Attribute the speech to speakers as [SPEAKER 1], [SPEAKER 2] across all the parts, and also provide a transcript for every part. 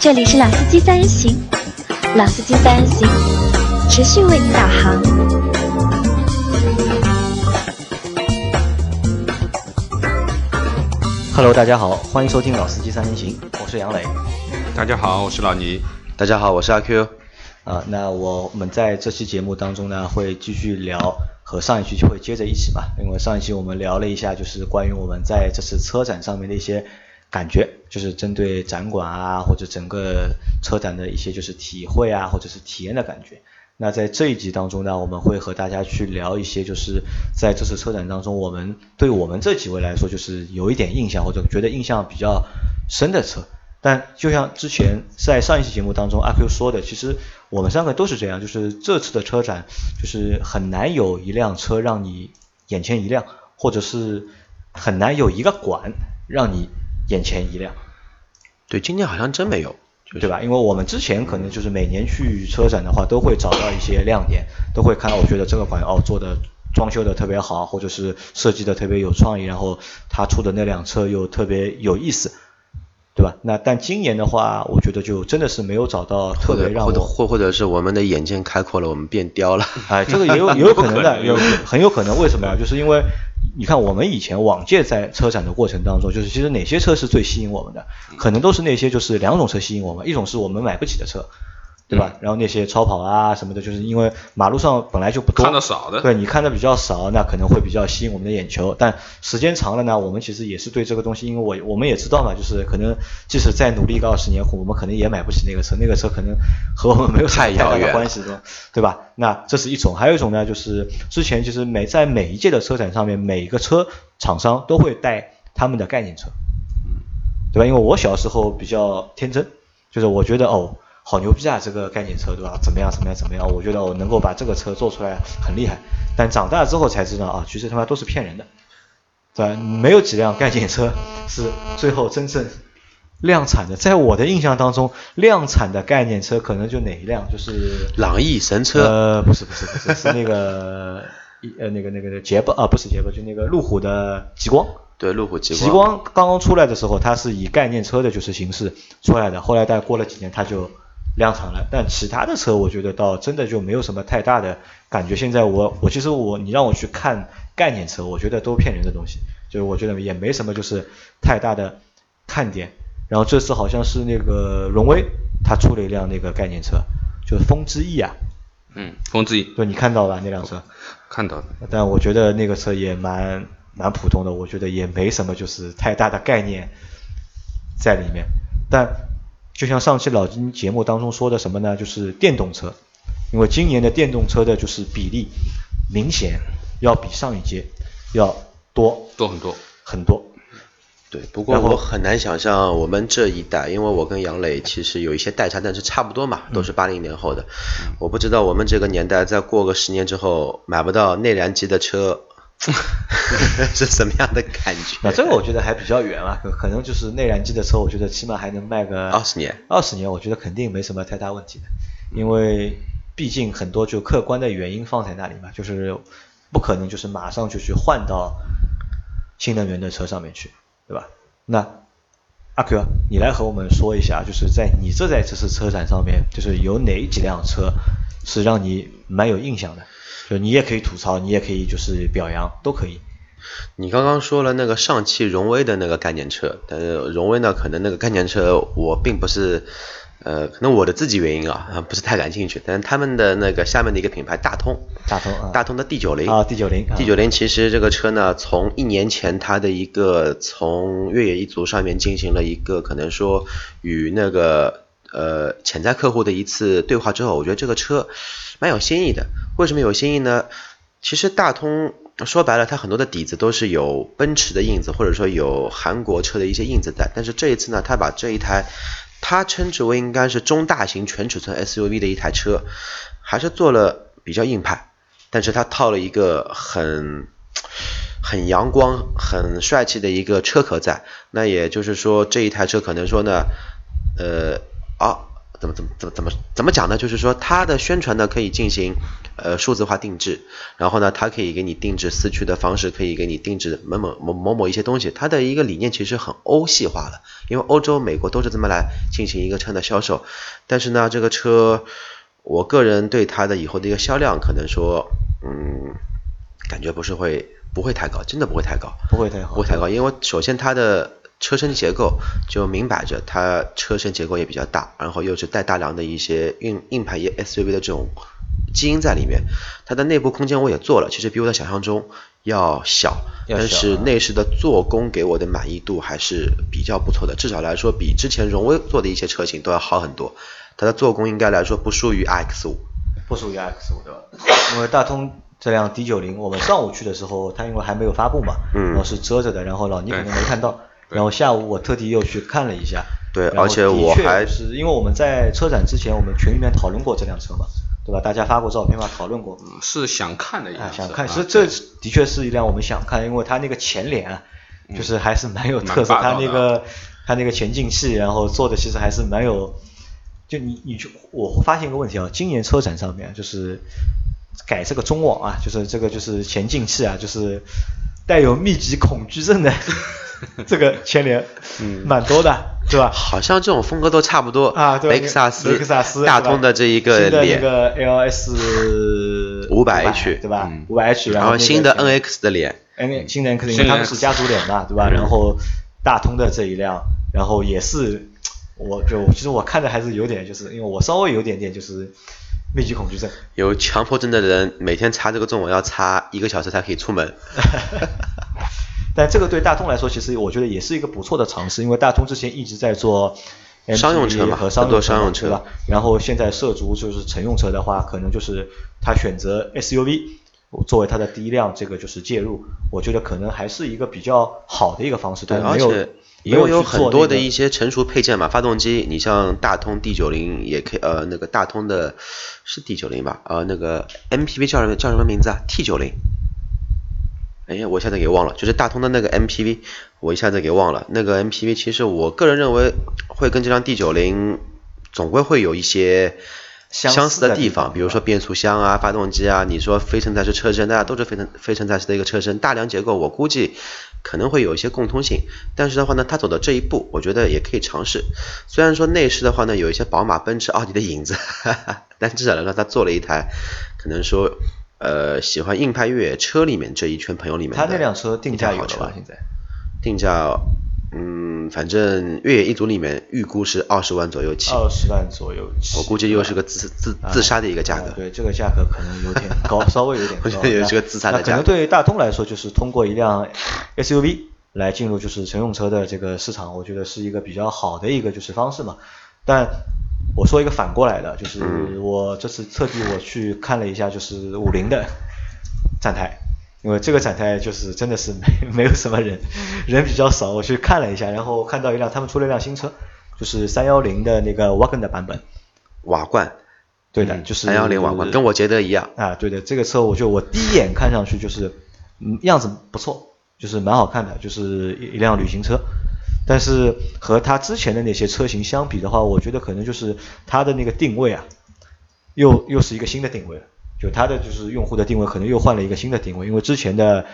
[SPEAKER 1] 这里是老司机三人行，老司机三人行，持续为你导航。
[SPEAKER 2] Hello，大家好，欢迎收听老司机三人行，我是杨磊。
[SPEAKER 3] 大家好，我是老倪。
[SPEAKER 4] 大家好，我是阿 Q。
[SPEAKER 2] 啊，那我们在这期节目当中呢，会继续聊和上一期就会接着一起吧，因为上一期我们聊了一下，就是关于我们在这次车展上面的一些感觉，就是针对展馆啊或者整个车展的一些就是体会啊或者是体验的感觉。那在这一集当中呢，我们会和大家去聊一些，就是在这次车展当中，我们对我们这几位来说，就是有一点印象或者觉得印象比较深的车。但就像之前在上一期节目当中阿 Q 说的，其实我们三个都是这样，就是这次的车展就是很难有一辆车让你眼前一亮，或者是很难有一个馆让你眼前一亮。
[SPEAKER 4] 对，今年好像真没有，
[SPEAKER 2] 对吧？因为我们之前可能就是每年去车展的话，都会找到一些亮点，都会看到我觉得这个款哦做的装修的特别好，或者是设计的特别有创意，然后他出的那辆车又特别有意思。对吧？那但今年的话，我觉得就真的是没有找到特别让我
[SPEAKER 4] 或或者是我们的眼界开阔了，我们变刁了。
[SPEAKER 2] 哎，这个也有也有可能的，有很有可能。为什么呀？就是因为你看我们以前往届在车展的过程当中，就是其实哪些车是最吸引我们的？可能都是那些就是两种车吸引我们，一种是我们买不起的车。对吧？然后那些超跑啊什么的，就是因为马路上本来就不多，
[SPEAKER 3] 看的少的，
[SPEAKER 2] 对你看的比较少，那可能会比较吸引我们的眼球。但时间长了呢，我们其实也是对这个东西，因为我我们也知道嘛，就是可能即使再努力个二十年，我们可能也买不起那个车，那个车可能和我们没有太大的关系，对吧？那这是一种，还有一种呢，就是之前其实每在每一届的车展上面，每一个车厂商都会带他们的概念车，嗯，对吧？因为我小时候比较天真，就是我觉得哦。好牛逼啊！这个概念车对吧？怎么样？怎么样？怎么样？我觉得我能够把这个车做出来很厉害。但长大之后才知道啊，其实他妈都是骗人的，对吧？没有几辆概念车是最后真正量产的。在我的印象当中，量产的概念车可能就哪一辆？就是
[SPEAKER 4] 朗逸神车？
[SPEAKER 2] 呃，不是不是不是，是那个一呃那个那个捷豹啊，不是捷豹，就那个路虎的极光。
[SPEAKER 4] 对，路虎极
[SPEAKER 2] 光。极光刚刚出来的时候，它是以概念车的就是形式出来的。后来再过了几年，它就量产了，但其他的车我觉得倒真的就没有什么太大的感觉。现在我我其实我你让我去看概念车，我觉得都骗人的东西，就是我觉得也没什么就是太大的看点。然后这次好像是那个荣威，他出了一辆那个概念车，就是风之翼啊。
[SPEAKER 3] 嗯，风之翼。
[SPEAKER 2] 对，你看到了那辆车？
[SPEAKER 3] 看到了。
[SPEAKER 2] 但我觉得那个车也蛮蛮普通的，我觉得也没什么就是太大的概念在里面，但。就像上期老金节目当中说的什么呢？就是电动车，因为今年的电动车的就是比例明显要比上一届要多
[SPEAKER 3] 多很多
[SPEAKER 2] 很多。
[SPEAKER 4] 对，不过我很难想象我们这一代，因为我跟杨磊其实有一些代差，但是差不多嘛，都是八零年后的。我不知道我们这个年代再过个十年之后买不到内燃机的车。是什么样的感觉？
[SPEAKER 2] 那这个我觉得还比较远啊，可能就是内燃机的车，我觉得起码还能卖个
[SPEAKER 4] 二十年。
[SPEAKER 2] 二十年，我觉得肯定没什么太大问题的，因为毕竟很多就客观的原因放在那里嘛，就是不可能就是马上就去换到新能源的车上面去，对吧？那阿 Q，你来和我们说一下，就是在你这在这次车展上面，就是有哪几辆车是让你蛮有印象的？就你也可以吐槽，你也可以就是表扬，都可以。
[SPEAKER 4] 你刚刚说了那个上汽荣威的那个概念车，但是荣威呢，可能那个概念车我并不是，呃，可能我的自己原因啊，不是太感兴趣。但是他们的那个下面的一个品牌大通，
[SPEAKER 2] 大通，
[SPEAKER 4] 大通的 D 九零
[SPEAKER 2] 啊，D 九零
[SPEAKER 4] ，D 九零其实这个车呢，从一年前它的一个从越野一族上面进行了一个可能说与那个呃潜在客户的一次对话之后，我觉得这个车。蛮有新意的，为什么有新意呢？其实大通说白了，它很多的底子都是有奔驰的印子，或者说有韩国车的一些印子在。但是这一次呢，它把这一台，它称之为应该是中大型全尺寸 SUV 的一台车，还是做了比较硬派，但是它套了一个很很阳光、很帅气的一个车壳在。那也就是说，这一台车可能说呢，呃啊。怎么怎么怎么怎么怎么讲呢？就是说它的宣传呢可以进行呃数字化定制，然后呢它可以给你定制四驱的方式，可以给你定制某某某某某一些东西。它的一个理念其实很欧系化了，因为欧洲、美国都是这么来进行一个车的销售。但是呢，这个车我个人对它的以后的一个销量可能说，嗯，感觉不是会不会太高，真的不会太高，
[SPEAKER 2] 不会太高，
[SPEAKER 4] 不会太高，因为首先它的车身结构就明摆着，它车身结构也比较大，然后又是带大梁的一些硬硬派 SUV 的这种基因在里面。它的内部空间我也做了，其实比我的想象中要小，但是内饰的做工给我的满意度还是比较不错的，至少来说比之前荣威做的一些车型都要好很多。它的做工应该来说不输于 iX 五，
[SPEAKER 2] 不输于 iX 五对吧？因为大通这辆 D 九零，我们上午去的时候，它因为还没有发布嘛，嗯然后是遮着的，然后老倪可能没看到。然后下午我特地又去看了一下，
[SPEAKER 4] 对，而且我还
[SPEAKER 2] 是因为我们在车展之前，我们群里面讨论过这辆车嘛，对吧？大家发过照片嘛，讨论过。
[SPEAKER 3] 是想看的一辆
[SPEAKER 2] 想看，其实这的确是一辆我们想看，因为它那个前脸啊，就是还是蛮有特色，它那个它那个前进气，然后做的其实还是蛮有。就你你就我发现一个问题啊，今年车展上面就是改这个中网啊，就是这个就是前进气啊，就是带有密集恐惧症的。这个牵连，嗯，蛮多的，对吧？
[SPEAKER 4] 好像这种风格都差不多
[SPEAKER 2] 啊。
[SPEAKER 4] 雷克萨斯、
[SPEAKER 2] 雷克萨斯、
[SPEAKER 4] 大通的这一个脸，
[SPEAKER 2] 那个 LS
[SPEAKER 4] 五百 H，
[SPEAKER 2] 对吧？五百 H，
[SPEAKER 4] 然
[SPEAKER 2] 后
[SPEAKER 4] 新的 NX 的脸
[SPEAKER 2] ，N 新的 NX，因为他们是家族脸嘛，对吧？然后大通的这一辆，然后也是，我就其实我看着还是有点，就是因为我稍微有点点就是密集恐惧症，
[SPEAKER 4] 有强迫症的人每天擦这个中网要擦一个小时才可以出门。
[SPEAKER 2] 但这个对大通来说，其实我觉得也是一个不错的尝试，因为大通之前一直在做
[SPEAKER 4] 商用车嘛，
[SPEAKER 2] 和商
[SPEAKER 4] 用
[SPEAKER 2] 车，对吧？然后现在涉足就是乘用车的话，可能就是他选择 SUV 作为他的第一辆，这个就是介入，我觉得可能还是一个比较好的一个方式。
[SPEAKER 4] 对，而且因为有很多的一些成熟配件嘛，发动机，你像大通 D 九零也可以，呃，那个大通的是 D 九零吧？呃，那个 MPV 叫什么叫什么名字啊？T 九零。哎，我一下子给忘了，就是大通的那个 MPV，我一下子给忘了。那个 MPV 其实我个人认为会跟这辆 D90 总归会有一些相似的地方，比如说变速箱啊、发动机啊。你说非承载式车身，大家都是非承非承载式的一个车身，大梁结构我估计可能会有一些共通性。但是的话呢，它走的这一步，我觉得也可以尝试。虽然说内饰的话呢，有一些宝马、奔驰、奥迪的影子，哈哈但至少来说，它做了一台可能说。呃，喜欢硬派越野车里面这一圈朋友里面，
[SPEAKER 2] 他那辆车定价有了吧？现在
[SPEAKER 4] 定价，嗯，反正越野一族里面预估是二十万左右起。
[SPEAKER 2] 二十万左右起。
[SPEAKER 4] 我估计又是个自自自杀的一个价格。
[SPEAKER 2] 对，这个价格可能有点高，稍微有点高。
[SPEAKER 4] 也是个自杀的
[SPEAKER 2] 价。可能对大通来说，就是通过一辆 SUV 来进入就是乘用车的这个市场，我觉得是一个比较好的一个就是方式嘛。但我说一个反过来的，就是我这次特地我去看了一下，就是五菱的 展台，因为这个展台就是真的是没 没有什么人，人比较少。我去看了一下，然后看到一辆他们出了一辆新车，就是三幺零的那个 Wagon 的版本，
[SPEAKER 4] 瓦罐，
[SPEAKER 2] 对的，就是
[SPEAKER 4] 三幺零瓦罐，跟我觉得一样。
[SPEAKER 2] 啊，对的，这个车我就我第一眼看上去就是嗯样子不错，就是蛮好看的，就是一一辆旅行车。但是和它之前的那些车型相比的话，我觉得可能就是它的那个定位啊，又又是一个新的定位了。就它的就是用户的定位可能又换了一个新的定位，因为之前的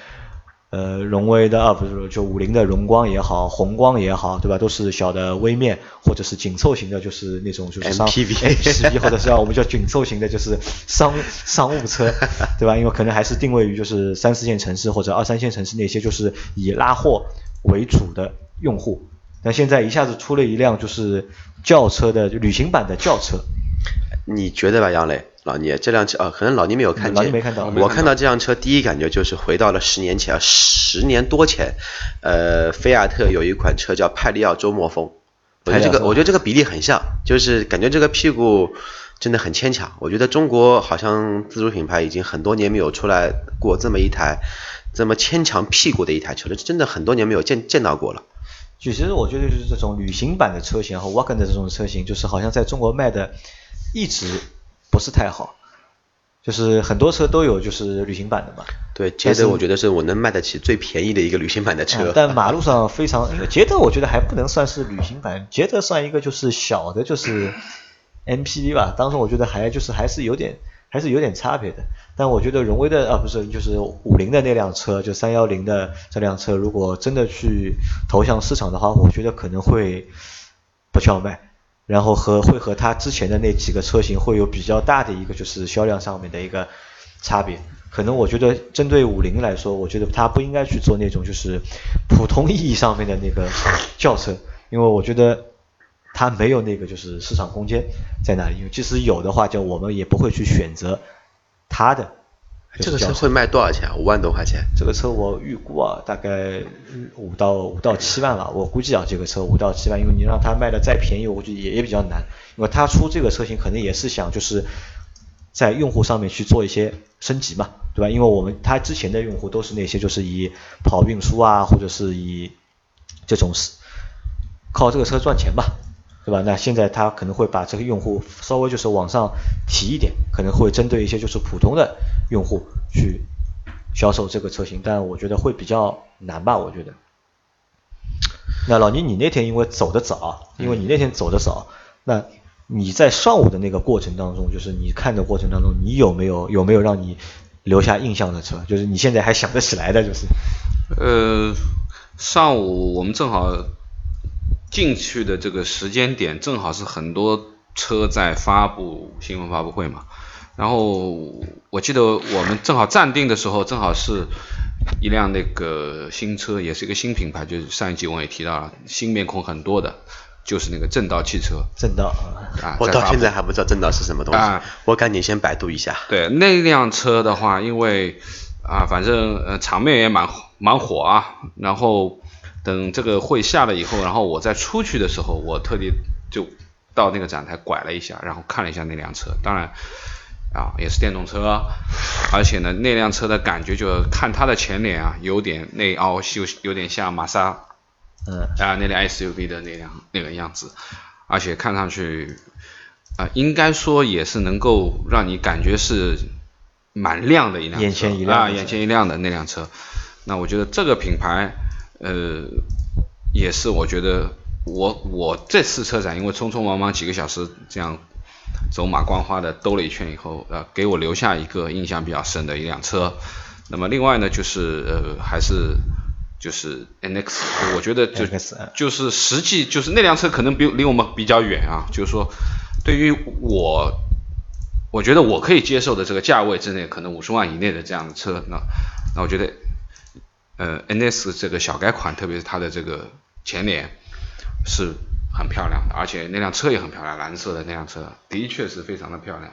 [SPEAKER 2] 呃荣威的啊不是就五菱的荣光也好，宏光也好，对吧？都是小的微面或者是紧凑型的，就是那种就是商
[SPEAKER 4] MPV
[SPEAKER 2] 或者是要我们叫紧凑型的，就是商商务车，对吧？因为可能还是定位于就是三四线城市或者二三线城市那些就是以拉货为主的。用户，那现在一下子出了一辆就是轿车的旅行版的轿车，
[SPEAKER 4] 你觉得吧，杨磊，老倪这辆车啊，可能老倪没有看见，
[SPEAKER 2] 老倪没看到，
[SPEAKER 4] 我看到。这辆车第一感觉就是回到了十年前，十年多前，呃，菲亚特有一款车叫派利奥周末风，我觉得这个我觉得这个比例很像，就是感觉这个屁股真的很牵强，我觉得中国好像自主品牌已经很多年没有出来过这么一台这么牵强屁股的一台车了，真的很多年没有见见到过了。
[SPEAKER 2] 其实我觉得就是这种旅行版的车型和 Wagon 的这种车型，就是好像在中国卖的一直不是太好，就是很多车都有就是旅行版的嘛。
[SPEAKER 4] 对，捷德我觉得是我能卖得起最便宜的一个旅行版的车。
[SPEAKER 2] 但马路上非常，捷德我觉得还不能算是旅行版，捷德算一个就是小的，就是 MPV 吧，当时我觉得还就是还是有点还是有点差别的。但我觉得荣威的啊不是就是五菱的那辆车，就三幺零的这辆车，如果真的去投向市场的话，我觉得可能会不叫卖，然后和会和它之前的那几个车型会有比较大的一个就是销量上面的一个差别。可能我觉得针对五菱来说，我觉得它不应该去做那种就是普通意义上面的那个轿车，因为我觉得它没有那个就是市场空间在那里。因为即使有的话，就我们也不会去选择。它的
[SPEAKER 4] 这个车会卖多少钱？五万多块钱。
[SPEAKER 2] 这个车我预估啊，大概五到五到七万吧。我估计啊，这个车五到七万，因为你让它卖的再便宜，我估计也也比较难。因为它出这个车型，可能也是想就是在用户上面去做一些升级嘛，对吧？因为我们它之前的用户都是那些就是以跑运输啊，或者是以这种靠这个车赚钱吧。对吧？那现在他可能会把这个用户稍微就是往上提一点，可能会针对一些就是普通的用户去销售这个车型，但我觉得会比较难吧？我觉得。那老倪，你那天因为走的早，因为你那天走的早，那你在上午的那个过程当中，就是你看的过程当中，你有没有有没有让你留下印象的车？就是你现在还想得起来的，就是。
[SPEAKER 3] 呃，上午我们正好。进去的这个时间点正好是很多车在发布新闻发布会嘛，然后我记得我们正好暂定的时候，正好是一辆那个新车，也是一个新品牌，就是上一集我也提到了，新面孔很多的，就是那个正道汽车。
[SPEAKER 2] 正道
[SPEAKER 4] 啊，我到现在还不知道正道是什么东西，我赶紧先百度一下。
[SPEAKER 3] 对，那辆车的话，因为啊，反正呃场面也蛮蛮火啊，然后。等这个会下了以后，然后我再出去的时候，我特地就到那个展台拐了一下，然后看了一下那辆车。当然啊，也是电动车，而且呢，那辆车的感觉就看它的前脸啊，有点内凹，有有点像玛莎，
[SPEAKER 2] 嗯
[SPEAKER 3] 啊那辆 SUV 的那辆那个样子，而且看上去啊，应该说也是能够让你感觉是蛮亮的一辆车，
[SPEAKER 2] 眼前一亮
[SPEAKER 3] 啊，眼前一亮的那辆车。那我觉得这个品牌。呃，也是，我觉得我我这次车展，因为匆匆忙忙几个小时这样走马观花的兜了一圈以后，呃，给我留下一个印象比较深的一辆车。那么另外呢，就是呃，还是就是 NX，我觉得就就是实际就是那辆车可能比离我们比较远啊，就是说对于我，我觉得我可以接受的这个价位之内，可能五十万以内的这样的车，那那我觉得。呃，NS 这个小改款，特别是它的这个前脸是很漂亮的，而且那辆车也很漂亮，蓝色的那辆车的确是非常的漂亮。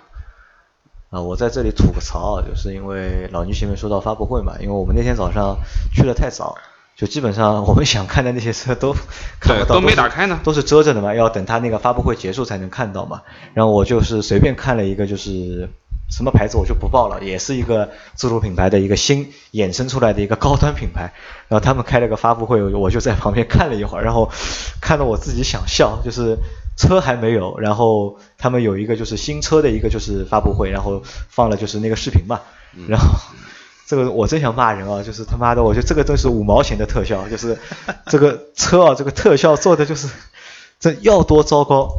[SPEAKER 2] 啊，我在这里吐个槽，就是因为老倪前面说到发布会嘛，因为我们那天早上去的太早，就基本上我们想看的那些车都看不到，
[SPEAKER 3] 都没打开呢，
[SPEAKER 2] 都是遮着的嘛，要等他那个发布会结束才能看到嘛。然后我就是随便看了一个，就是。什么牌子我就不报了，也是一个自主品牌的一个新衍生出来的一个高端品牌。然后他们开了个发布会，我就在旁边看了一会儿，然后看得我自己想笑。就是车还没有，然后他们有一个就是新车的一个就是发布会，然后放了就是那个视频嘛。然后这个我真想骂人啊，就是他妈的，我觉得这个都是五毛钱的特效，就是这个车啊，这个特效做的就是这要多糟糕。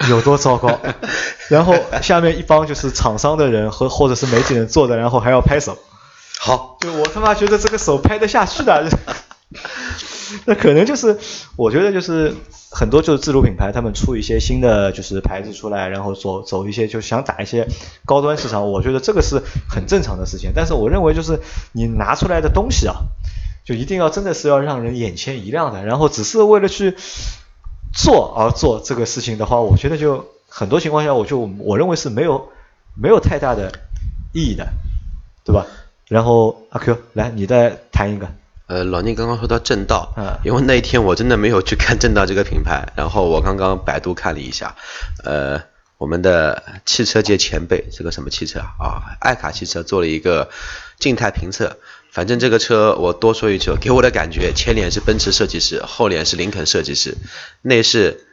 [SPEAKER 2] 有多糟糕？然后下面一帮就是厂商的人和或者是媒体人坐着，然后还要拍手。
[SPEAKER 4] 好，
[SPEAKER 2] 就我他妈觉得这个手拍得下去的，那可能就是我觉得就是很多就是自主品牌他们出一些新的就是牌子出来，然后走走一些就想打一些高端市场，我觉得这个是很正常的事情。但是我认为就是你拿出来的东西啊，就一定要真的是要让人眼前一亮的，然后只是为了去。做而做这个事情的话，我觉得就很多情况下，我就我认为是没有没有太大的意义的，对吧？然后阿 Q 来，你再谈一个。
[SPEAKER 4] 呃，老聂刚刚说到正道，嗯因为那一天我真的没有去看正道这个品牌，然后我刚刚百度看了一下，呃，我们的汽车界前辈，这个什么汽车啊？爱卡汽车做了一个静态评测。反正这个车我多说一句，给我的感觉，前脸是奔驰设计师，后脸是林肯设计师，内饰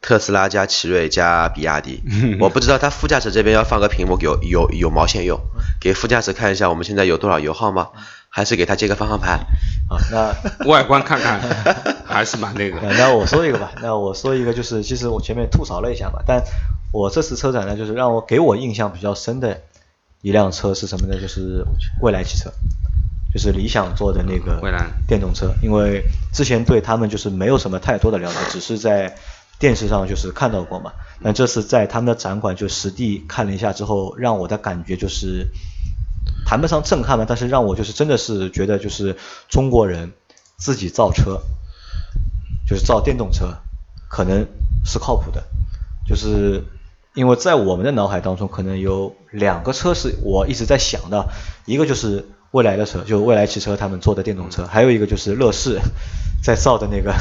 [SPEAKER 4] 特斯拉加奇瑞加比亚迪。我不知道他副驾驶这边要放个屏幕，有有有毛线用？给副驾驶看一下我们现在有多少油耗吗？还是给他接个方向盘？
[SPEAKER 2] 啊，那
[SPEAKER 3] 外观看看 还是蛮那个。
[SPEAKER 2] 那我说一个吧，那我说一个就是，其实我前面吐槽了一下嘛，但我这次车展呢，就是让我给我印象比较深的一辆车是什么呢？就是蔚来汽车，就是理想做的那个电动车。因为之前对他们就是没有什么太多的了解，只是在电视上就是看到过嘛。但这次在他们的展馆就实地看了一下之后，让我的感觉就是谈不上震撼吧，但是让我就是真的是觉得就是中国人自己造车，就是造电动车，可能是靠谱的，就是因为在我们的脑海当中，可能有两个车是我一直在想的，一个就是未来的车，就未来汽车他们做的电动车，还有一个就是乐视 在造的那个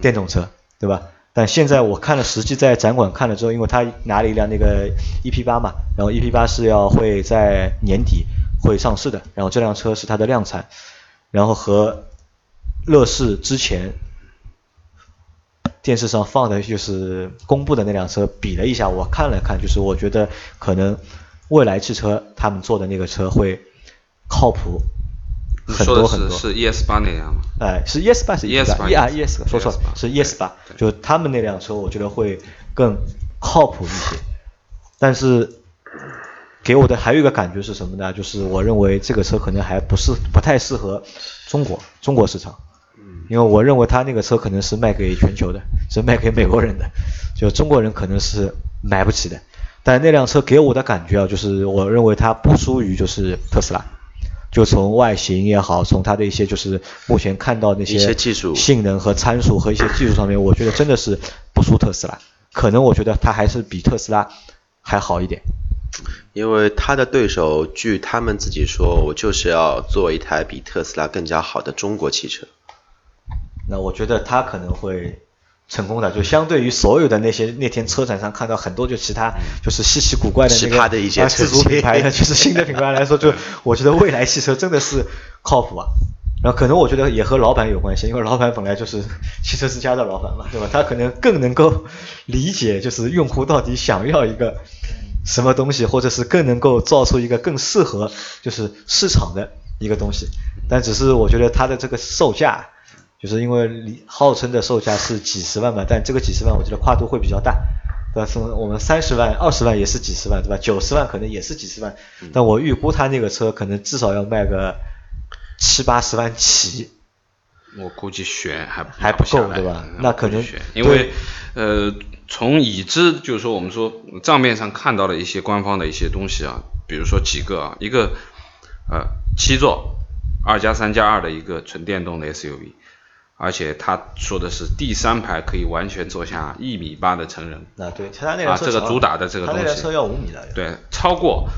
[SPEAKER 2] 电动车，对吧？但现在我看了，实际在展馆看了之后，因为他拿了一辆那个 EP 八嘛，然后 EP 八是要会在年底会上市的，然后这辆车是它的量产，然后和乐视之前电视上放的就是公布的那辆车比了一下，我看了看，就是我觉得可能未来汽车他们做的那个车会靠谱很多很多。
[SPEAKER 3] 是 ES 八那辆吗？
[SPEAKER 2] 哎，是 ES 八是
[SPEAKER 3] ES 八
[SPEAKER 2] 啊 ES 说错了，是 ES 八，就他们那辆车，我觉得会更靠谱一些。但是给我的还有一个感觉是什么呢？就是我认为这个车可能还不是不太适合中国中国市场。因为我认为他那个车可能是卖给全球的，是卖给美国人的，就中国人可能是买不起的。但那辆车给我的感觉啊，就是我认为它不输于就是特斯拉，就从外形也好，从它的一些就是目前看到那些
[SPEAKER 4] 一些技术
[SPEAKER 2] 性能和参数和一些技术上面，我觉得真的是不输特斯拉。可能我觉得它还是比特斯拉还好一点。
[SPEAKER 4] 因为他的对手，据他们自己说，我就是要做一台比特斯拉更加好的中国汽车。
[SPEAKER 2] 那我觉得他可能会成功的，就相对于所有的那些那天车展上看到很多就其他就是稀奇古怪的那个
[SPEAKER 4] 的一些
[SPEAKER 2] 啊自主品牌的，就是新的品牌来说，就我觉得蔚来汽车真的是靠谱啊。然后可能我觉得也和老板有关系，因为老板本来就是汽车之家的老板嘛，对吧？他可能更能够理解就是用户到底想要一个什么东西，或者是更能够造出一个更适合就是市场的一个东西。但只是我觉得它的这个售价。就是因为你号称的售价是几十万嘛，但这个几十万我觉得跨度会比较大，对吧？从我们三十万、二十万也是几十万，对吧？九十万可能也是几十万，但我预估他那个车可能至少要卖个七八十万起。
[SPEAKER 3] 我估计选还
[SPEAKER 2] 还不够对吧
[SPEAKER 3] 嗯
[SPEAKER 2] 那可能
[SPEAKER 3] 估计选因为呃，从已知就是说我们说账面上看到的一些官方的一些东西啊，比如说几个啊，一个呃七座二加三加二的一个纯电动的 SUV，而且他说的是第三排可以完全坐下一米八的成人，
[SPEAKER 2] 啊对，他那辆
[SPEAKER 3] 啊
[SPEAKER 2] 车啊
[SPEAKER 3] 这个主打的这个东西
[SPEAKER 2] 他那辆车要五米的，
[SPEAKER 3] 对，超过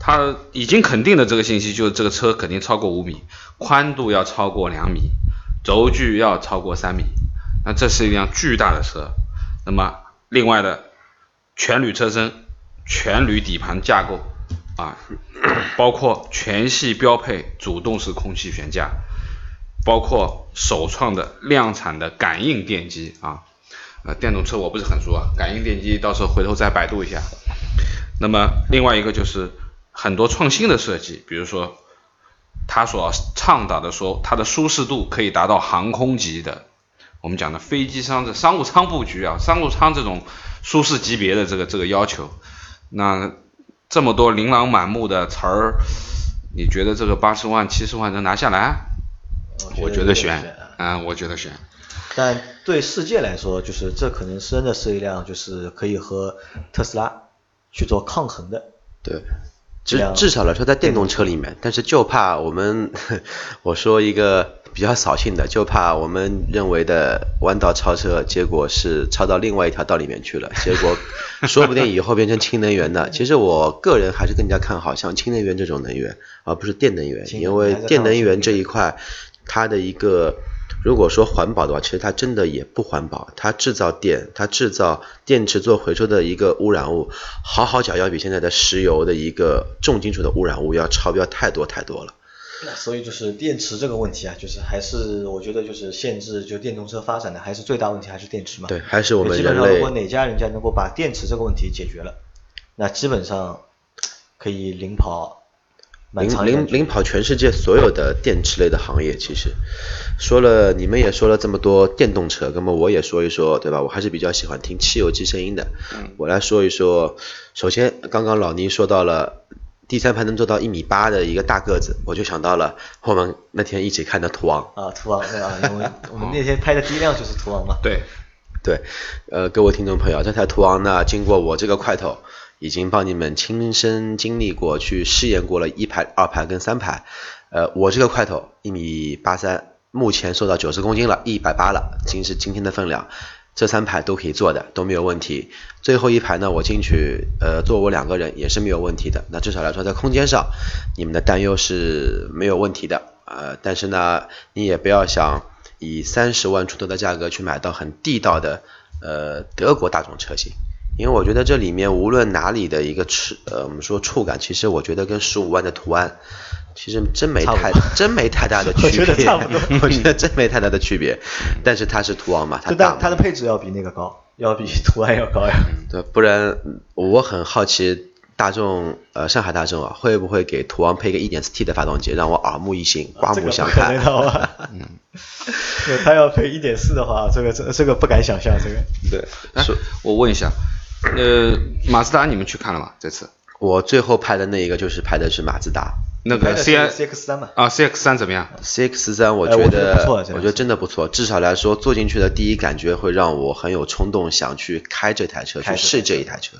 [SPEAKER 3] 他已经肯定的这个信息，就是这个车肯定超过五米，宽度要超过两米，轴距要超过三米，那这是一辆巨大的车。那么另外的全铝车身、全铝底盘架构啊，包括全系标配主动式空气悬架，包括首创的量产的感应电机啊。呃，电动车我不是很熟啊，感应电机到时候回头再百度一下。那么另外一个就是很多创新的设计，比如说他所倡导的说它的舒适度可以达到航空级的，我们讲的飞机商的商务舱布局啊，商务舱这种舒适级别的这个这个要求，那这么多琳琅满目的词儿，你觉得这个八十万七十万能拿下来？我觉得悬，啊、我觉得悬。
[SPEAKER 2] 但对世界来说，就是这可能真的是一辆就是可以和特斯拉去做抗衡的。
[SPEAKER 4] 对，至至少来说在电动车里面，但是就怕我们，我说一个比较扫兴的，就怕我们认为的弯道超车，结果是超到另外一条道里面去了，结果 说不定以后变成氢能源的。其实我个人还是更加看好像氢能源这种能源，而不是电能源，因为电能源这一块，它的一个。如果说环保的话，其实它真的也不环保。它制造电，它制造电池做回收的一个污染物，好好讲要比现在的石油的一个重金属的污染物要超标太多太多了。
[SPEAKER 2] 那所以就是电池这个问题啊，就是还是我觉得就是限制就电动车发展的还是最大问题还是电池嘛。
[SPEAKER 4] 对，还是我们
[SPEAKER 2] 基本上如果哪家人家能够把电池这个问题解决了，那基本上可以领跑
[SPEAKER 4] 领领领跑全世界所有的电池类的行业，其实说了你们也说了这么多电动车，那么我也说一说，对吧？我还是比较喜欢听汽油机声音的。我来说一说，首先刚刚老倪说到了第三排能做到一米八的一个大个子，我就想到了我们那天一起看的途昂。
[SPEAKER 2] 啊，途昂对吧？因为 我们那天拍的第一辆就是途昂嘛。
[SPEAKER 3] 对，
[SPEAKER 4] 对，呃，各位听众朋友，这台途昂呢，经过我这个块头，已经帮你们亲身经历过，去试验过了一排、二排跟三排。呃，我这个块头一米八三，目前瘦到九十公斤了，一百八了，已经是今天的分量。这三排都可以坐的，都没有问题。最后一排呢，我进去，呃，坐我两个人也是没有问题的。那至少来说，在空间上，你们的担忧是没有问题的。呃，但是呢，你也不要想以三十万出头的价格去买到很地道的呃德国大众车型，因为我觉得这里面无论哪里的一个触呃我们说触感，其实我觉得跟十五万的途安其实真没太真没太大的 区
[SPEAKER 2] 我觉
[SPEAKER 4] 别，
[SPEAKER 2] 得差不多
[SPEAKER 4] 我觉得真没太大的区别。但是它是途昂嘛，它大
[SPEAKER 2] 它的配置要比那个高，要比途安要高呀。
[SPEAKER 4] 对，不然嗯我很好奇大众呃上海大众啊会不会给途昂配个 1.4T 的发动机，让我耳目一新，刮目相
[SPEAKER 2] 这个可能
[SPEAKER 4] 看。
[SPEAKER 2] 好吧？嗯，他要配一点四的话，这个这这个不敢想象，这个
[SPEAKER 4] 对，
[SPEAKER 3] 哎
[SPEAKER 4] 说，
[SPEAKER 3] 我问一下，呃，马自达你们去看了吗？这次
[SPEAKER 4] 我最后拍的那一个就是拍的是马自达。
[SPEAKER 3] 那个 C I
[SPEAKER 2] CX 三嘛，
[SPEAKER 3] 啊 C X 三怎么样
[SPEAKER 4] ？CX 三我
[SPEAKER 2] 觉得，不错
[SPEAKER 4] 我觉得真的不错，至少来说坐进去的第一感觉会让我很有冲动想去开这台车，去试这一台车。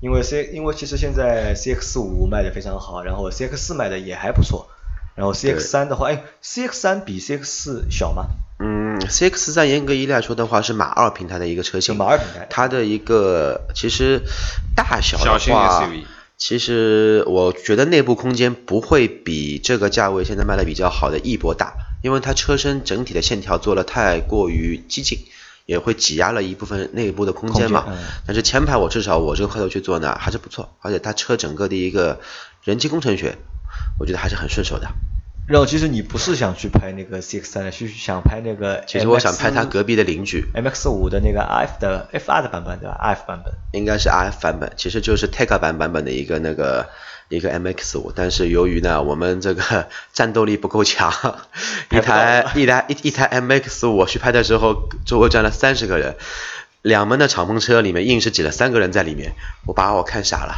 [SPEAKER 2] 因为 C 因为其实现在 CX 五卖的非常好，然后 CX 四卖的也还不错，然后 CX 三的话，哎，CX 三比 CX 四小吗？
[SPEAKER 4] 嗯，CX 三严格意义来说的话是马二平台的一个车型，
[SPEAKER 2] 马二平台。
[SPEAKER 4] 它的一个其实大小的
[SPEAKER 3] 小型
[SPEAKER 4] 话其实我觉得内部空间不会比这个价位现在卖的比较好的翼博大，因为它车身整体的线条做了太过于激进，也会挤压了一部分内部的空间嘛。
[SPEAKER 2] 嗯。
[SPEAKER 4] 但是前排我至少我这个块头去做呢还是不错，而且它车整个的一个人机工程学，我觉得还是很顺手的。
[SPEAKER 2] 然后其实你不是想去拍那个 CX 三，是想拍那个 MX,
[SPEAKER 4] 其实我想拍他隔壁的邻居
[SPEAKER 2] ，MX 五的那个 F 的 FR 的版本对吧？F 版本。
[SPEAKER 4] 应该是 RF 版本，其实就是 Tega 版版本的一个那个一个 MX 五，但是由于呢我们这个 战斗力不够强，一台一台一一台 MX 五我去拍的时候，周围站了三十个人，两门的敞篷车里面硬是挤了三个人在里面，我把我看傻了。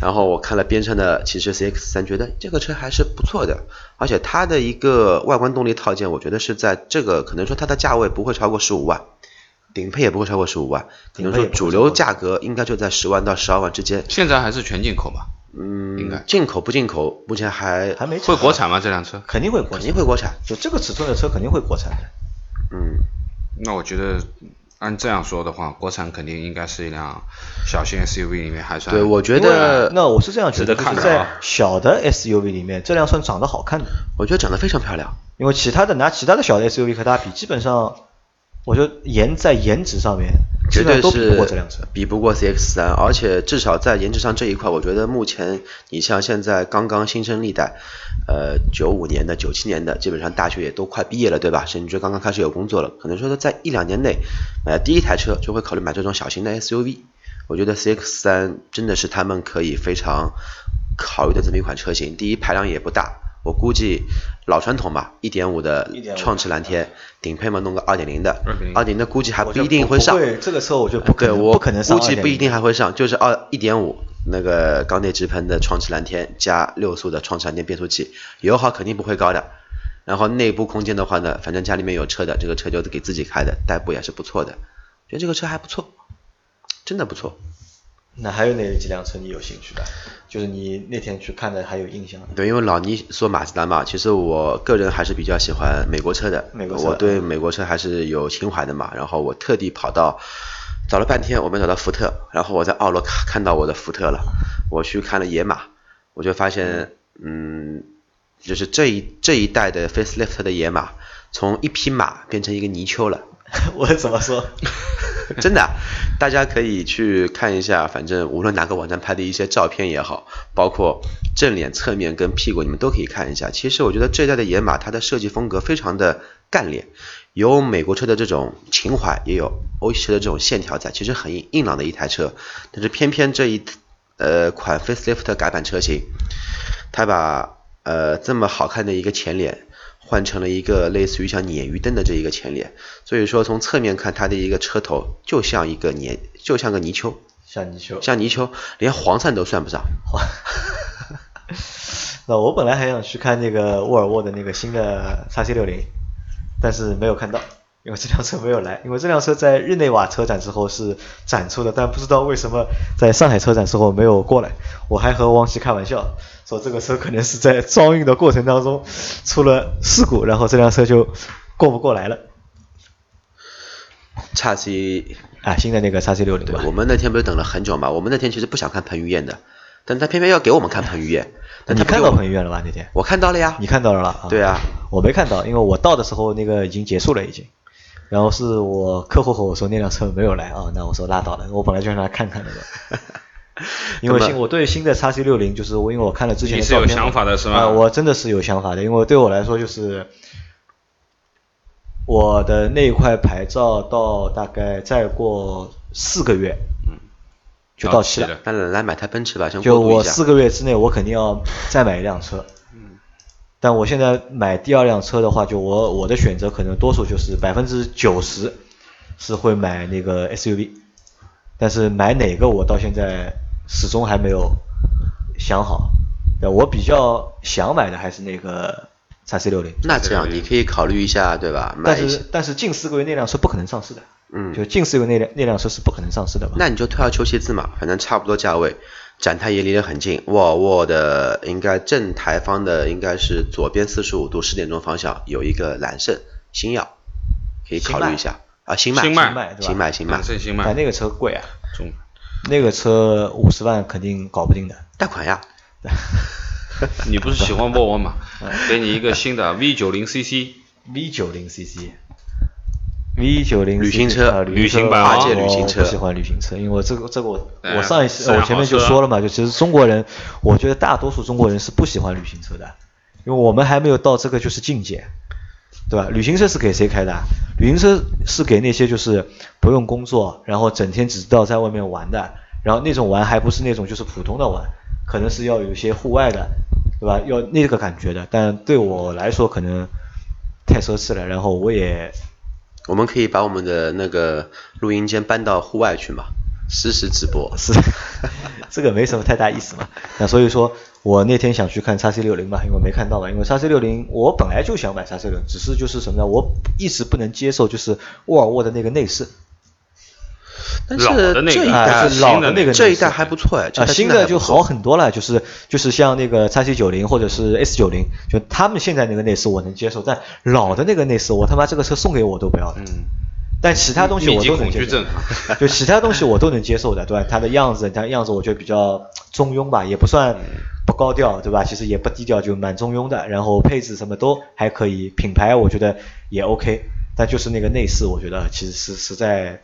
[SPEAKER 4] 然后我看了边上的其实 CX 三，觉得这个车还是不错的，而且它的一个外观动力套件，我觉得是在这个可能说它的价位不会超过十五万，顶配也不会超过十五万，可能说主流价格应该就在十万到十二万之间。
[SPEAKER 3] 现在还是全进口吧？嗯应该
[SPEAKER 4] 嗯，进口不进口，目前还
[SPEAKER 2] 还没
[SPEAKER 3] 会国产吗？这辆车？
[SPEAKER 2] 肯定会国产，
[SPEAKER 4] 肯定会国产。
[SPEAKER 2] 就这个尺寸的车肯定会国产的。
[SPEAKER 4] 嗯，
[SPEAKER 3] 那我觉得按这样说的话，国产肯定应该是一辆小型 SUV 里面还算
[SPEAKER 4] 对，我觉得，
[SPEAKER 2] 那我是这样觉得，
[SPEAKER 3] 值得
[SPEAKER 2] 就是在
[SPEAKER 3] 看的啊
[SPEAKER 2] 小的 SUV 里面，这辆算长得好看的，
[SPEAKER 4] 我觉得长得非常漂亮。
[SPEAKER 2] 因为其他的拿其他的小的 SUV 和它比，基本上我觉得颜在颜值上面，基
[SPEAKER 4] 绝对
[SPEAKER 2] 本都比不
[SPEAKER 4] 是
[SPEAKER 2] 过这辆车。
[SPEAKER 4] 比不过 CX 三，而且至少在颜值上这一块，我觉得目前你像现在刚刚新生历代，呃，九五年的、九七年的，基本上大学也都快毕业了，对吧？甚至刚刚开始有工作了，可能说在一两年内买第一台车就会考虑买这种小型的 SUV。我觉得 CX 三真的是他们可以非常考虑的这么一款车型。第一，排量也不大，我估计老传统吧，一点五的创驰蓝天，顶配嘛弄个二点零的
[SPEAKER 3] ，2.0
[SPEAKER 4] 二点零的估计还不一定会上。
[SPEAKER 2] 对这个车我觉得不可
[SPEAKER 4] 对我
[SPEAKER 2] 能不可能上2.0
[SPEAKER 4] 估计不一定还会上，就是二一点五那个缸内直喷的创驰蓝天加六速的创驰蓝天变速器，油耗肯定不会高的。然后内部空间的话呢，反正家里面有车的，这个车就是给自己开的，代步也是不错的，觉得这个车还不错，真的不错。
[SPEAKER 2] 那还有哪几辆车你有兴趣的？就是你那天去看的还有印象的？
[SPEAKER 4] 对，因为老倪说马自达嘛，其实我个人还是比较喜欢美国车的，
[SPEAKER 2] 美国车
[SPEAKER 4] 我对美国车还是有情怀的嘛。然后我特地跑到找了半天，我没找到福特，然后我在奥罗看看到我的福特了，我去看了野马，我就发现，嗯，就是这一这一代的 facelift 的野马，从一匹马变成一个泥鳅了。
[SPEAKER 2] 我怎么说？
[SPEAKER 4] 真的，大家可以去看一下，反正无论哪个网站拍的一些照片也好，包括正脸、侧面跟屁股，你们都可以看一下。其实我觉得这一代的野马，它的设计风格非常的干练，有美国车的这种情怀，也有欧系车的这种线条在，其实很硬硬朗的一台车。但是偏偏这一呃款 facelift 改版车型，他把呃这么好看的一个前脸换成了一个类似于像鲶鱼灯的这一个前脸，所以说从侧面看它的一个车头就像一个鲶，就像个泥鳅，
[SPEAKER 2] 像泥鳅，
[SPEAKER 4] 像泥鳅，连黄鳝都算不上。
[SPEAKER 2] 那我本来还想去看那个沃尔沃的那个新的叉 C 六零，但是没有看到，因为这辆车没有来。因为这辆车在日内瓦车展之后是展出的，但不知道为什么在上海车展之后没有过来。我还和汪琦开玩笑说，这个车可能是在装运的过程当中出了事故，然后这辆车就过不过来了。
[SPEAKER 4] 叉 C
[SPEAKER 2] 啊，新的那个叉 C 六零吧。
[SPEAKER 4] 我们那天不是等了很久嘛？我们那天其实不想看彭于晏的，但他偏偏要给我们看彭于晏。
[SPEAKER 2] 你看到彭于晏了吧？那天
[SPEAKER 4] 我看到了呀。
[SPEAKER 2] 你看到了了？
[SPEAKER 4] 对啊，
[SPEAKER 2] 我没看到，因为我到的时候那个已经结束了已经。然后是我客户和我说那辆车没有来啊，那我说拉倒了，我本来就让他看看的。因为新我对新的叉 C 六零就是我因为我看了之前的照
[SPEAKER 3] 片，你是有想法的是吗？
[SPEAKER 2] 我真的是有想法的，因为对我来说就是我的那一块牌照到大概再过四个月。嗯就到期了，
[SPEAKER 4] 那来买台奔驰吧，
[SPEAKER 2] 就我四个月之内，我肯定要再买一辆车。嗯。但我现在买第二辆车的话，就我我的选择可能多数就是百分之九十是会买那个 SUV，但是买哪个我到现在始终还没有想好。我比较想买的还是那个叉 C 六零。
[SPEAKER 4] 那这样你可以考虑一下，对吧？
[SPEAKER 2] 但是但是近四个月那辆车不可能上市的。
[SPEAKER 4] 嗯，
[SPEAKER 2] 就近四个月那辆那辆车是不可能上市的吧？
[SPEAKER 4] 那你就退而求其次嘛，反正差不多价位，展台也离得很近。沃尔沃的应该正台方的应该是左边四十五度十点钟方向有一个揽胜星耀，可以考虑一下。啊，新迈
[SPEAKER 3] 新
[SPEAKER 2] 迈
[SPEAKER 4] 新迈新迈
[SPEAKER 3] 新迈，
[SPEAKER 2] 但那个车贵啊，中，那个车五十万肯定搞不定的，
[SPEAKER 4] 贷款呀。
[SPEAKER 3] 你不是喜欢沃尔沃吗？给你一个新的 V 九零 CC，V
[SPEAKER 2] 九零 CC。V 九零
[SPEAKER 4] 旅行车，
[SPEAKER 3] 旅行版
[SPEAKER 4] 八旅行车，
[SPEAKER 2] 不喜欢旅行车，因为这个这个我我上一次我前面就说了嘛，就其实中国人，我觉得大多数中国人是不喜欢旅行车的，因为我们还没有到这个就是境界，对吧？旅行车是给谁开的？旅行车是给那些就是不用工作，然后整天只知道在外面玩的，然后那种玩还不是那种就是普通的玩，可能是要有一些户外的，对吧？要那个感觉的，但对我来说可能太奢侈了，然后我也。
[SPEAKER 4] 我们可以把我们的那个录音间搬到户外去嘛，实时直播。
[SPEAKER 2] 是，这个没什么太大意思嘛。那所以说我那天想去看叉 C 六零嘛，因为没看到嘛。因为叉 C 六零我本来就想买叉 C 六零，只是就是什么呢？我一直不能接受就是沃尔沃的那个内饰。
[SPEAKER 4] 但是这一代
[SPEAKER 2] 老的那个
[SPEAKER 4] 这一代还不错哎，
[SPEAKER 2] 啊新的就好很多了，就是就是像那个叉 C 九零或者是 S 九零，就他们现在那个内饰我能接受，但老的那个内饰我他妈这个车送给我都不要的。
[SPEAKER 3] 嗯。
[SPEAKER 2] 但其他东西我都能接受。就其他东西我都能接受的，对吧？它的样子，它样子我觉得比较中庸吧，也不算不高调，对吧？其实也不低调，就蛮中庸的。然后配置什么都还可以，品牌我觉得也 OK，但就是那个内饰，我觉得其实是实在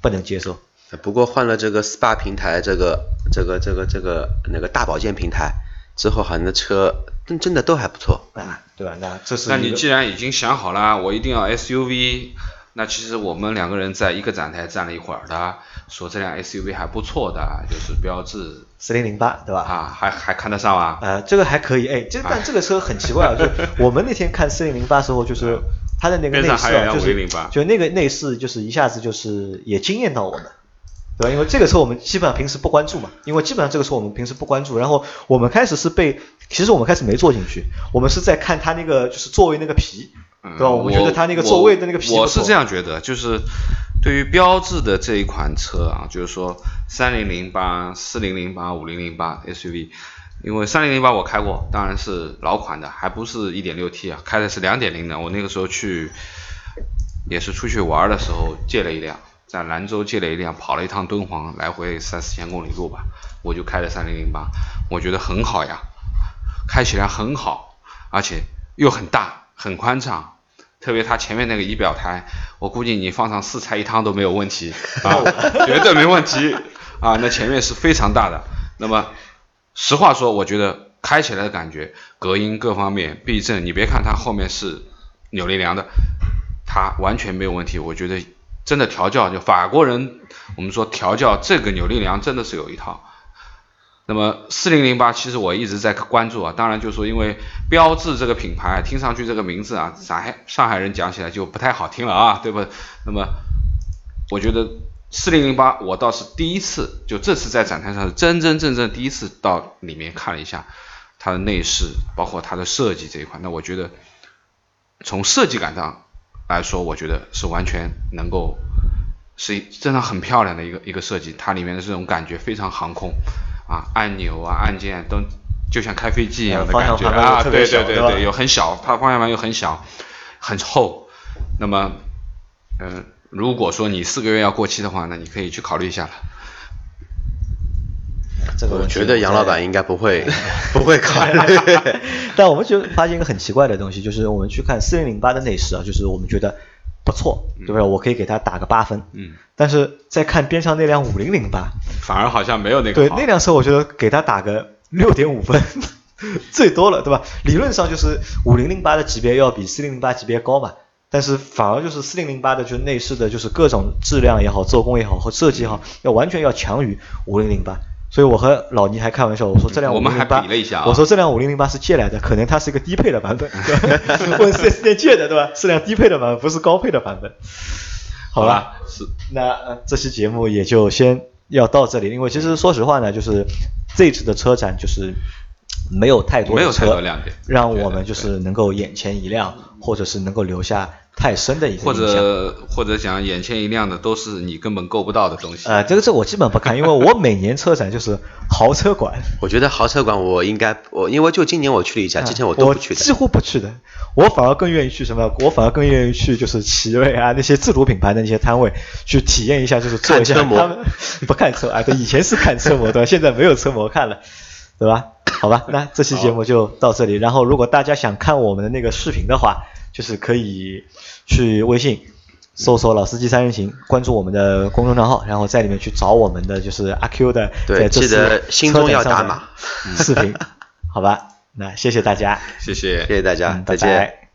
[SPEAKER 2] 不能接受。
[SPEAKER 4] 不过换了这个 SPA 平台，这个这个这个这个那个大保健平台之后，好像车真真的都还不错
[SPEAKER 2] 啊，对吧？那这是
[SPEAKER 3] 那你既然已经想好了，我一定要 SUV，那其实我们两个人在一个展台站了一会儿的，说这辆 SUV 还不错的，就是标致
[SPEAKER 2] 四零零八，对吧？
[SPEAKER 3] 啊，还还看得上啊？
[SPEAKER 2] 呃，这个还可以，哎，这但这个车很奇怪啊，就我们那天看四零零八时候，就是它的那个内饰啊，就是就那个内饰，就是一下子就是也惊艳到我们。对吧？因为这个车我们基本上平时不关注嘛，因为基本上这个车我们平时不关注。然后我们开始是被，其实我们开始没坐进去，我们是在看它那个就是座位那个皮，对吧？我们觉得它那个座位的那个皮。
[SPEAKER 3] 我是这样觉得，就是对于标致的这一款车啊，就是说三零零八、四零零八、五零零八 SUV，因为三零零八我开过，当然是老款的，还不是一点六 T 啊，开的是两点零的。我那个时候去也是出去玩的时候借了一辆。在兰州借了一辆，跑了一趟敦煌，来回三四千公里路吧，我就开了三零零八，我觉得很好呀，开起来很好，而且又很大，很宽敞，特别它前面那个仪表台，我估计你放上四菜一汤都没有问题啊，绝对没问题啊，那前面是非常大的。那么实话说，我觉得开起来的感觉，隔音各方面，避震，你别看它后面是扭力梁的，它完全没有问题，我觉得。真的调教就法国人，我们说调教这个扭力梁真的是有一套。那么四零零八其实我一直在关注啊，当然就是说因为标致这个品牌听上去这个名字啊，上海上海人讲起来就不太好听了啊，对不？那么我觉得四零零八我倒是第一次，就这次在展台上是真真正正第一次到里面看了一下它的内饰，包括它的设计这一块，那我觉得从设计感上来说，我觉得是完全能够是真的很漂亮的一个一个设计，它里面的这种感觉非常航空。啊，按钮啊，按键都就像开飞机一样的感觉啊，对对对对，有很小，它方向盘又很小，很厚。那么，嗯，如果说你四个月要过期的话，那你可以去考虑一下了。
[SPEAKER 2] 这个
[SPEAKER 4] 我觉得杨老板应该不会 不会考虑。
[SPEAKER 2] 但我们就发现一个很奇怪的东西，就是我们去看四零零八的内饰啊，就是我们觉得不错，对不对？我可以给它打个八分。
[SPEAKER 3] 嗯。
[SPEAKER 2] 但是再看边上那辆五零零八，
[SPEAKER 3] 反而好像没有那个
[SPEAKER 2] 对那辆车，我觉得给他打个六点五分，最多了，对吧？理论上就是五零零八的级别要比四零零八级别高嘛，但是反而就是四零零八的就内饰的，就是各种质量也好，做工也好和设计也好，要完全要强于五零零八。所以我和老倪还开玩笑，我说这辆五零零八，我说这辆五零零八是借来的，可能它是一个低配的版本，问四 S 店借的，对吧？是辆低配的版本，不是高配的版本。好
[SPEAKER 3] 了，是
[SPEAKER 2] 那这期节目也就先要到这里，因为其实说实话呢，就是这次的车展就是没有太多
[SPEAKER 3] 没有太多亮点，
[SPEAKER 2] 让我们就是能够眼前一亮，或者是能够留下。太深的一个
[SPEAKER 3] 或者或者讲眼前一亮的都是你根本够不到的东西。
[SPEAKER 2] 呃，这个这我基本不看，因为我每年车展就是豪车馆。
[SPEAKER 4] 我觉得豪车馆我应该我因为就今年我去了一下，之前我都不去的。
[SPEAKER 2] 几乎不去的，我反而更愿意去什么？我反而更愿意去就是奇瑞啊那些自主品牌的那些摊位去体验一下，就是坐一下。
[SPEAKER 4] 车模
[SPEAKER 2] 不看车啊？对，以前是看车模的，现在没有车模看了，对吧？好吧，那这期节目就到这里。然后如果大家想看我们的那个视频的话。就是可以去微信搜索“老司机三人行”，关注我们的公众账号，然后在里面去找我们的就是阿 Q 的
[SPEAKER 4] 对，记得心中要打码
[SPEAKER 2] 视频，好吧？那谢谢大家，
[SPEAKER 3] 谢谢，
[SPEAKER 4] 谢谢大家，再见。